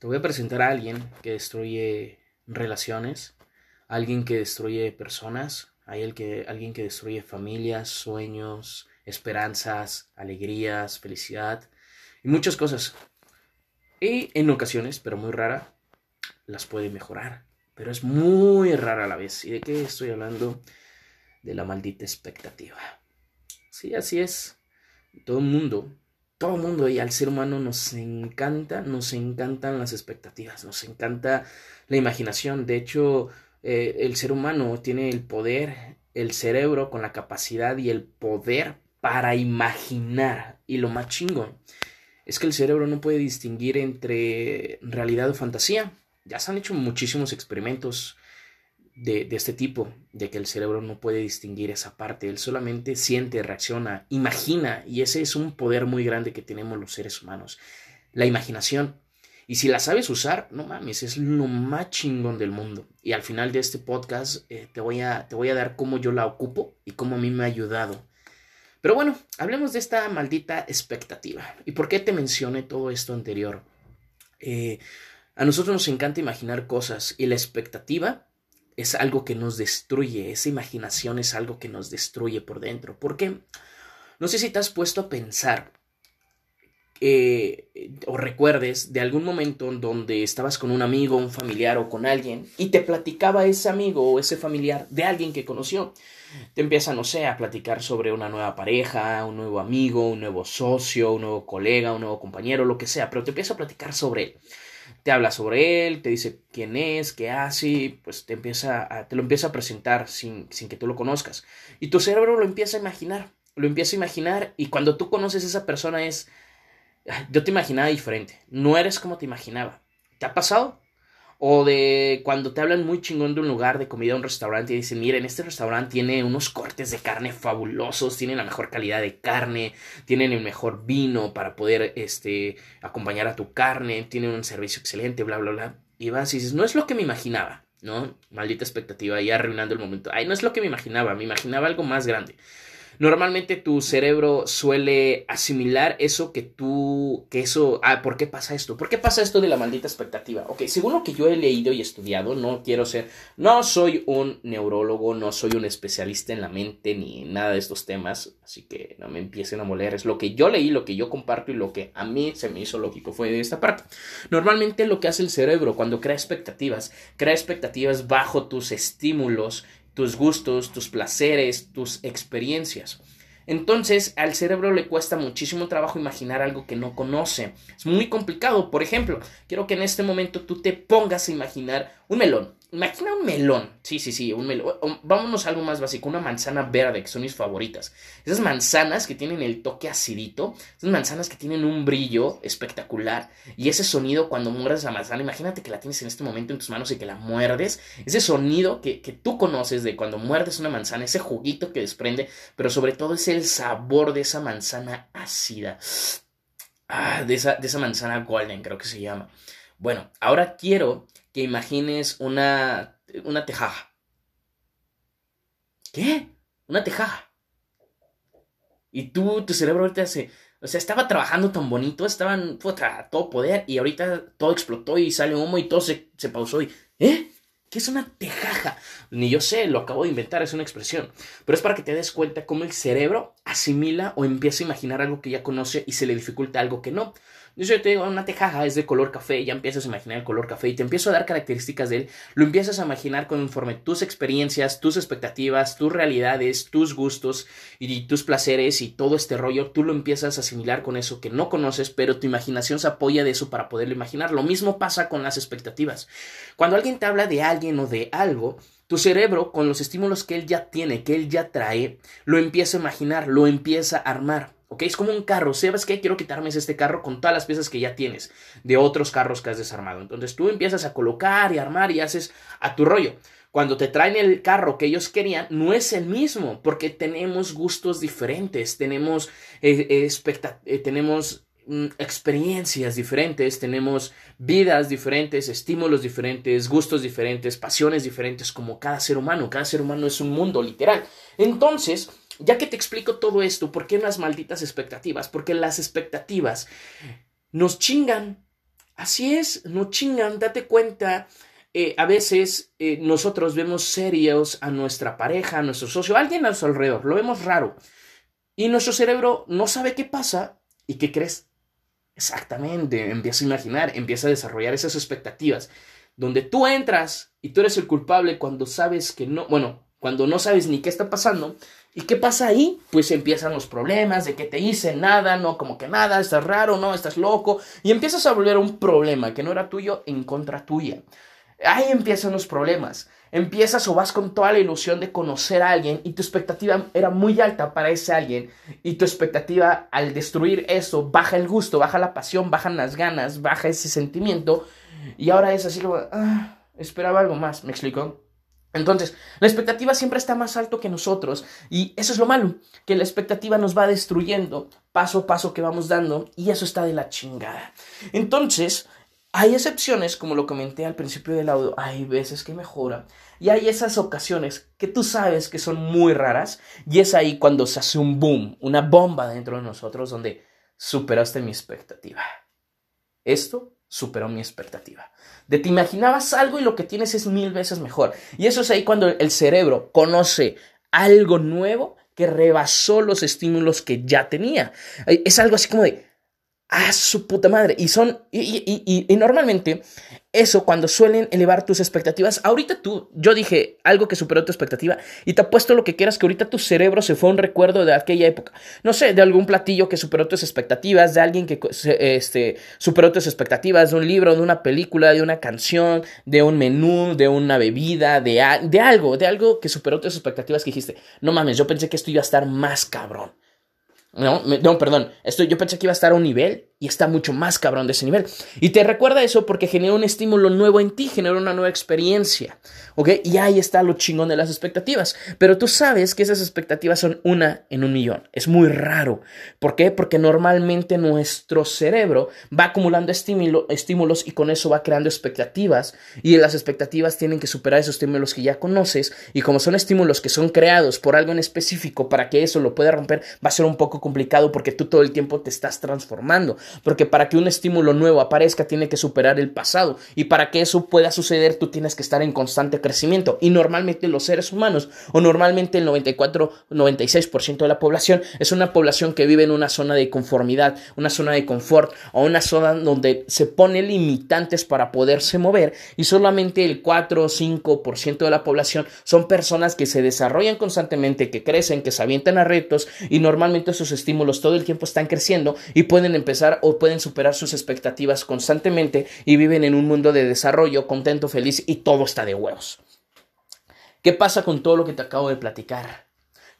Te voy a presentar a alguien que destruye relaciones, alguien que destruye personas, que, alguien que destruye familias, sueños, esperanzas, alegrías, felicidad y muchas cosas. Y en ocasiones, pero muy rara, las puede mejorar. Pero es muy rara a la vez. ¿Y de qué estoy hablando? De la maldita expectativa. Sí, así es. Todo el mundo, todo el mundo y al ser humano nos encanta, nos encantan las expectativas, nos encanta la imaginación. De hecho, eh, el ser humano tiene el poder, el cerebro con la capacidad y el poder para imaginar. Y lo más chingón es que el cerebro no puede distinguir entre realidad o fantasía. Ya se han hecho muchísimos experimentos de, este tipo, de que el cerebro no puede distinguir esa parte, él solamente siente, reacciona, imagina, y ese es un poder muy grande que tenemos los seres humanos, la imaginación. Y si la sabes usar, no mames, es lo más chingón del mundo. Y al final de este podcast eh, te, voy a, te voy a dar cómo yo la ocupo y cómo a mí me ha ayudado. Pero bueno, hablemos de esta maldita expectativa. ¿Y por qué te mencioné todo esto anterior? Eh, a nosotros nos encanta imaginar cosas y la expectativa es algo que nos destruye, esa imaginación es algo que nos destruye por dentro. ¿Por qué? No sé si te has puesto a pensar eh, o recuerdes de algún momento donde estabas con un amigo, un familiar o con alguien y te platicaba ese amigo o ese familiar de alguien que conoció. Te empieza, no sé, a platicar sobre una nueva pareja, un nuevo amigo, un nuevo socio, un nuevo colega, un nuevo compañero, lo que sea, pero te empieza a platicar sobre él te habla sobre él, te dice quién es, qué hace, pues te empieza a, te lo empieza a presentar sin, sin que tú lo conozcas. Y tu cerebro lo empieza a imaginar, lo empieza a imaginar y cuando tú conoces a esa persona es, yo te imaginaba diferente, no eres como te imaginaba. ¿Te ha pasado? O de cuando te hablan muy chingón de un lugar de comida, un restaurante, y dicen, miren, este restaurante tiene unos cortes de carne fabulosos, tienen la mejor calidad de carne, tienen el mejor vino para poder este, acompañar a tu carne, tienen un servicio excelente, bla, bla, bla. Y vas y dices, no es lo que me imaginaba, ¿no? Maldita expectativa, ya arruinando el momento. Ay, no es lo que me imaginaba, me imaginaba algo más grande. Normalmente tu cerebro suele asimilar eso que tú, que eso, ah, ¿por qué pasa esto? ¿Por qué pasa esto de la maldita expectativa? Ok, según lo que yo he leído y estudiado, no quiero ser, no soy un neurólogo, no soy un especialista en la mente ni nada de estos temas, así que no me empiecen a moler, es lo que yo leí, lo que yo comparto y lo que a mí se me hizo lógico fue de esta parte. Normalmente lo que hace el cerebro cuando crea expectativas, crea expectativas bajo tus estímulos tus gustos, tus placeres, tus experiencias. Entonces al cerebro le cuesta muchísimo trabajo imaginar algo que no conoce. Es muy complicado. Por ejemplo, quiero que en este momento tú te pongas a imaginar un melón. Imagina un melón. Sí, sí, sí, un melón. Vámonos a algo más básico. Una manzana verde, que son mis favoritas. Esas manzanas que tienen el toque acidito. Esas manzanas que tienen un brillo espectacular. Y ese sonido cuando muerdes la manzana. Imagínate que la tienes en este momento en tus manos y que la muerdes. Ese sonido que, que tú conoces de cuando muerdes una manzana. Ese juguito que desprende. Pero sobre todo es el sabor de esa manzana ácida. Ah, de esa, de esa manzana golden, creo que se llama. Bueno, ahora quiero que imagines una, una tejaja. ¿Qué? Una tejaja. Y tú, tu cerebro ahorita se... O sea, estaba trabajando tan bonito, estaban a todo poder y ahorita todo explotó y sale humo y todo se, se pausó y... ¿Eh? ¿Qué es una tejaja? Ni yo sé, lo acabo de inventar, es una expresión. Pero es para que te des cuenta cómo el cerebro asimila o empieza a imaginar algo que ya conoce y se le dificulta algo que no. Yo te digo, una tejaja es de color café, ya empiezas a imaginar el color café y te empiezo a dar características de él, lo empiezas a imaginar conforme tus experiencias, tus expectativas, tus realidades, tus gustos y tus placeres y todo este rollo, tú lo empiezas a asimilar con eso que no conoces, pero tu imaginación se apoya de eso para poderlo imaginar. Lo mismo pasa con las expectativas. Cuando alguien te habla de alguien o de algo, tu cerebro, con los estímulos que él ya tiene, que él ya trae, lo empieza a imaginar, lo empieza a armar. ¿Ok? Es como un carro, ¿sabes qué? Quiero quitarme este carro con todas las piezas que ya tienes de otros carros que has desarmado. Entonces tú empiezas a colocar y armar y haces a tu rollo. Cuando te traen el carro que ellos querían, no es el mismo, porque tenemos gustos diferentes, tenemos, eh, eh, tenemos mm, experiencias diferentes, tenemos vidas diferentes, estímulos diferentes, gustos diferentes, pasiones diferentes, como cada ser humano. Cada ser humano es un mundo, literal. Entonces, ya que te explico todo esto, ¿por qué las malditas expectativas? Porque las expectativas nos chingan Así es, no chingan, date cuenta. Eh, a veces eh, nosotros vemos serios a nuestra pareja, a nuestro socio, a alguien a su alrededor, lo vemos raro. Y nuestro cerebro no sabe qué pasa. ¿Y qué crees? Exactamente, empieza a imaginar, empieza a desarrollar esas expectativas. Donde tú entras y tú eres el culpable cuando sabes que no, bueno, cuando no sabes ni qué está pasando. ¿Y qué pasa ahí? Pues empiezan los problemas de que te hice nada, no como que nada, estás raro, no, estás loco. Y empiezas a volver un problema que no era tuyo en contra tuya. Ahí empiezan los problemas. Empiezas o vas con toda la ilusión de conocer a alguien y tu expectativa era muy alta para ese alguien y tu expectativa al destruir eso baja el gusto, baja la pasión, bajan las ganas, baja ese sentimiento y ahora es así como, ah, esperaba algo más, ¿me explico? Entonces, la expectativa siempre está más alto que nosotros y eso es lo malo, que la expectativa nos va destruyendo paso a paso que vamos dando y eso está de la chingada. Entonces, hay excepciones, como lo comenté al principio del audio, hay veces que mejora y hay esas ocasiones que tú sabes que son muy raras y es ahí cuando se hace un boom, una bomba dentro de nosotros donde superaste mi expectativa. Esto superó mi expectativa. De te imaginabas algo y lo que tienes es mil veces mejor. Y eso es ahí cuando el cerebro conoce algo nuevo que rebasó los estímulos que ya tenía. Es algo así como de, a su puta madre. Y son, y, y, normalmente eso cuando suelen elevar tus expectativas, ahorita tú, yo dije algo que superó tu expectativa y te apuesto lo que quieras que ahorita tu cerebro se fue un recuerdo de aquella época. No sé, de algún platillo que superó tus expectativas, de alguien que este, superó tus expectativas, de un libro, de una película, de una canción, de un menú, de una bebida, de, de algo, de algo que superó tus expectativas que dijiste, no mames, yo pensé que esto iba a estar más cabrón. No, no, perdón. Esto, yo pensé que iba a estar a un nivel y está mucho más cabrón de ese nivel. Y te recuerda eso porque genera un estímulo nuevo en ti, genera una nueva experiencia. ¿Ok? Y ahí está lo chingón de las expectativas. Pero tú sabes que esas expectativas son una en un millón. Es muy raro. ¿Por qué? Porque normalmente nuestro cerebro va acumulando estímulos y con eso va creando expectativas. Y las expectativas tienen que superar esos estímulos que ya conoces. Y como son estímulos que son creados por algo en específico para que eso lo pueda romper, va a ser un poco complicado porque tú todo el tiempo te estás transformando porque para que un estímulo nuevo aparezca tiene que superar el pasado. Y para que eso pueda suceder tú tienes que estar en constante crecimiento. Y normalmente los seres humanos o normalmente el 94 96% de la población es una población que vive en una zona de conformidad, una zona de confort o una zona donde se pone limitantes para poderse mover. Y solamente el 4 o 5% de la población son personas que se desarrollan constantemente, que crecen, que se avientan a retos y normalmente sus estímulos todo el tiempo están creciendo y pueden empezar o pueden superar sus expectativas constantemente y viven en un mundo de desarrollo, contento, feliz y todo está de huevos. ¿Qué pasa con todo lo que te acabo de platicar?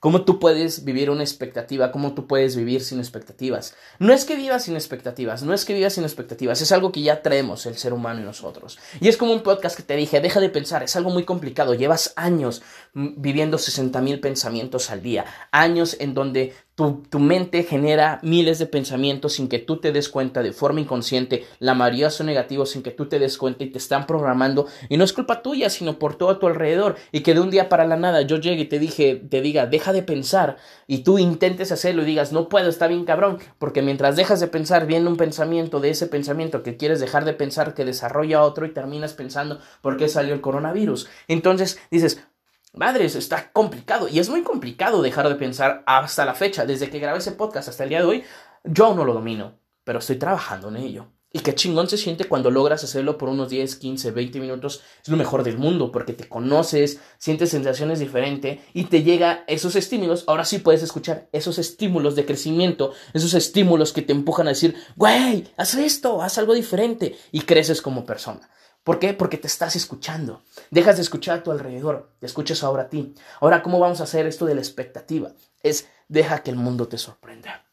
¿Cómo tú puedes vivir una expectativa? ¿Cómo tú puedes vivir sin expectativas? No es que vivas sin expectativas, no es que vivas sin expectativas, es algo que ya traemos el ser humano y nosotros. Y es como un podcast que te dije, deja de pensar, es algo muy complicado, llevas años viviendo 60 mil pensamientos al día, años en donde tu, mente genera miles de pensamientos sin que tú te des cuenta de forma inconsciente. La mayoría son negativos sin que tú te des cuenta y te están programando. Y no es culpa tuya, sino por todo a tu alrededor. Y que de un día para la nada yo llegue y te dije, te diga, deja de pensar. Y tú intentes hacerlo y digas, no puedo, está bien cabrón. Porque mientras dejas de pensar, viene un pensamiento de ese pensamiento que quieres dejar de pensar, que desarrolla otro y terminas pensando por qué salió el coronavirus. Entonces dices, Madres, está complicado. Y es muy complicado dejar de pensar hasta la fecha. Desde que grabé ese podcast hasta el día de hoy, yo no lo domino. Pero estoy trabajando en ello. Y qué chingón se siente cuando logras hacerlo por unos 10, 15, 20 minutos. Es lo mejor del mundo porque te conoces, sientes sensaciones diferentes y te llega esos estímulos. Ahora sí puedes escuchar esos estímulos de crecimiento, esos estímulos que te empujan a decir, güey, haz esto, haz algo diferente y creces como persona. ¿Por qué? Porque te estás escuchando. Dejas de escuchar a tu alrededor, te escuchas ahora a ti. Ahora, ¿cómo vamos a hacer esto de la expectativa? Es deja que el mundo te sorprenda.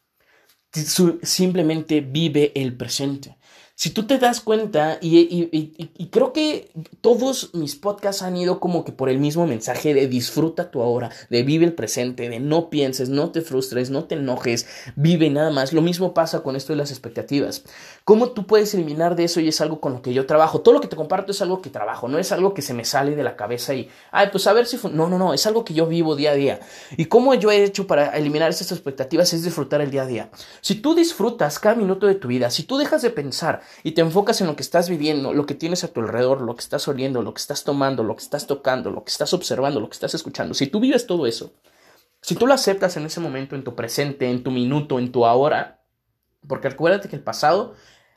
Simplemente vive el presente. Si tú te das cuenta, y, creo que todos mis podcasts han ido como que por el mismo mensaje de disfruta tu ahora, de vive el presente, de no pienses, no te frustres, no te enojes, vive nada más. Lo mismo pasa con esto de las expectativas. ¿Cómo tú puedes eliminar de eso? Y es algo con lo que yo trabajo. Todo lo que te comparto es algo que trabajo, no es algo que se me sale de la cabeza y, ay, pues a ver si... No, no, no, es algo que yo vivo día a día. Y cómo yo he hecho para eliminar estas expectativas es disfrutar el día a día. Si tú disfrutas cada minuto de tu vida, si tú dejas de pensar, y te enfocas en lo que estás viviendo, lo que tienes a tu alrededor, lo que estás oliendo, lo que estás tomando, lo que estás tocando, lo que estás observando, lo que estás escuchando, si tú vives todo eso, si tú lo aceptas en ese momento, en tu presente, en tu minuto, en tu ahora, porque acuérdate que el pasado,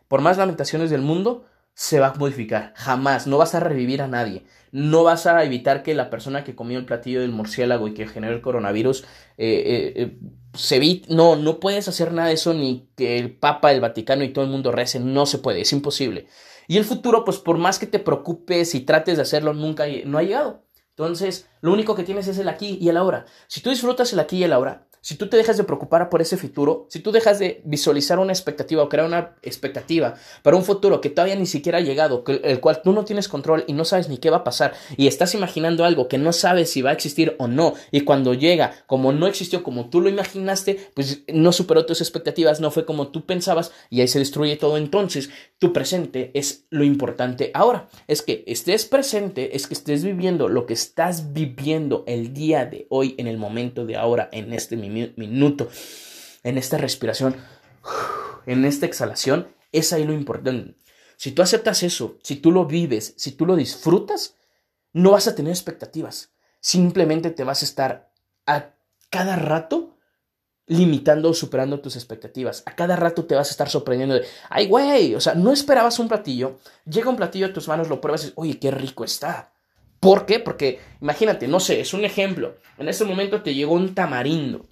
por más lamentaciones del mundo, se va a modificar. Jamás. No vas a revivir a nadie. No vas a evitar que la persona que comió el platillo del murciélago y que generó el coronavirus eh, eh, eh, se vi. No, no puedes hacer nada de eso ni que el Papa, el Vaticano y todo el mundo recen. No se puede. Es imposible. Y el futuro, pues por más que te preocupes y trates de hacerlo, nunca no ha llegado. Entonces, lo único que tienes es el aquí y el ahora. Si tú disfrutas el aquí y el ahora, si tú te dejas de preocupar por ese futuro, si tú dejas de visualizar una expectativa o crear una expectativa para un futuro que todavía ni siquiera ha llegado, el cual tú no tienes control y no sabes ni qué va a pasar, y estás imaginando algo que no sabes si va a existir o no, y cuando llega, como no existió como tú lo imaginaste, pues no superó tus expectativas, no fue como tú pensabas, y ahí se destruye todo. Entonces, tu presente es lo importante ahora. Es que estés presente, es que estés viviendo lo que estás viviendo el día de hoy, en el momento de ahora, en este momento minuto, en esta respiración, en esta exhalación, es ahí lo importante. Si tú aceptas eso, si tú lo vives, si tú lo disfrutas, no vas a tener expectativas. Simplemente te vas a estar a cada rato limitando o superando tus expectativas. A cada rato te vas a estar sorprendiendo de, ay, güey, o sea, no esperabas un platillo, llega un platillo a tus manos, lo pruebas y dices, oye, qué rico está. ¿Por qué? Porque imagínate, no sé, es un ejemplo. En este momento te llegó un tamarindo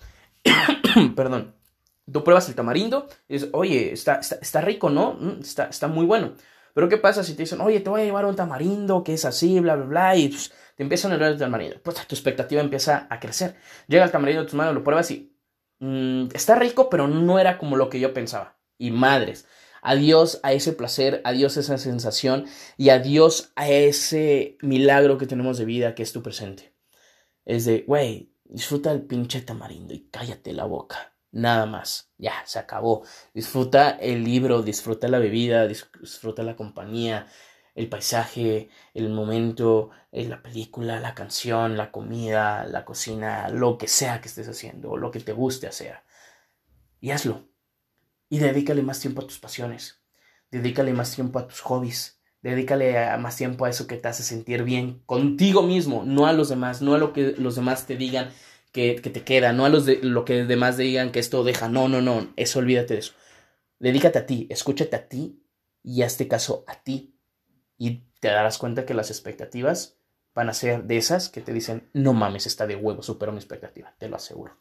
Perdón. Tú pruebas el tamarindo y dices, oye, está, está, rico, ¿no? Mm, está, está, muy bueno. Pero ¿qué pasa si te dicen, oye, te voy a llevar un tamarindo que es así, bla, bla, bla, y pues, te empiezan a hablar del tamarindo? Pues tu expectativa empieza a crecer. Llega el tamarindo a tus manos, lo pruebas y mm, está rico, pero no era como lo que yo pensaba. Y madres, adiós a ese placer, adiós a esa sensación y adiós a ese milagro que tenemos de vida que es tu presente. Es de, güey, Disfruta el pinche tamarindo y cállate la boca. Nada más. Ya, se acabó. Disfruta el libro, disfruta la bebida, disfruta la compañía, el paisaje, el momento, eh, la película, la canción, la comida, la cocina, lo que sea que estés haciendo, lo que te guste hacer. Y hazlo. Y dedícale más tiempo a tus pasiones. Dedícale más tiempo a tus hobbies. Dedícale más tiempo a eso que te hace sentir bien contigo mismo, no a los demás, no a lo que los demás te digan que, te queda, no a los de, lo que los demás digan que esto deja. No, no, no, eso olvídate de eso. Dedícate a ti, escúchate a ti y hazte caso a ti. Y te darás cuenta que las expectativas van a ser de esas que te dicen, no mames, está de huevo, supero mi expectativa, te lo aseguro.